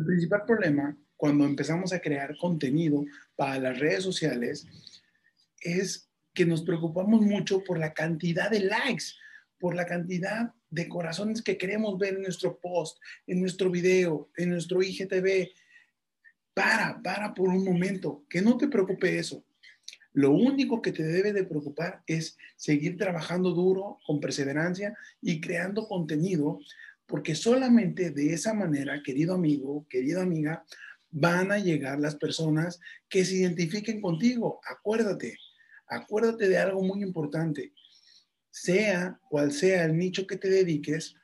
El principal problema cuando empezamos a crear contenido para las redes sociales es que nos preocupamos mucho por la cantidad de likes, por la cantidad de corazones que queremos ver en nuestro post, en nuestro video, en nuestro IGTV. Para, para por un momento, que no te preocupe eso. Lo único que te debe de preocupar es seguir trabajando duro, con perseverancia y creando contenido, porque solamente de esa manera, querido amigo, querida amiga, van a llegar las personas que se identifiquen contigo. Acuérdate, acuérdate de algo muy importante. Sea cual sea el nicho que te dediques,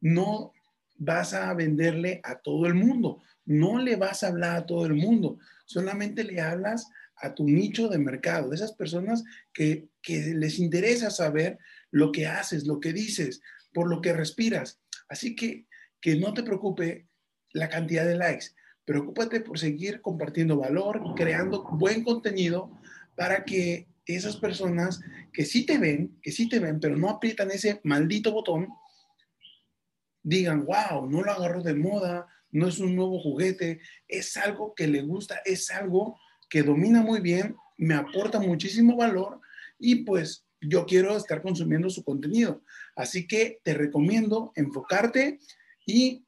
no vas a venderle a todo el mundo, no le vas a hablar a todo el mundo, solamente le hablas a tu nicho de mercado, de esas personas que, les interesa saber lo que haces, lo que dices, por lo que respiras. Así que que no te preocupe la cantidad de likes, preocúpate por seguir compartiendo valor, creando buen contenido para que esas personas que sí te ven, que sí te ven, pero no aprietan ese maldito botón, digan, wow, no lo agarro de moda, no es un nuevo juguete, es algo que le gusta, es algo que domina muy bien, me aporta muchísimo valor y pues yo quiero estar consumiendo su contenido. Así que te recomiendo enfocarte y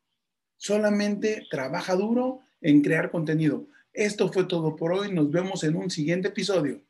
solamente trabaja duro en crear contenido. Esto fue todo por hoy. Nos vemos en un siguiente episodio.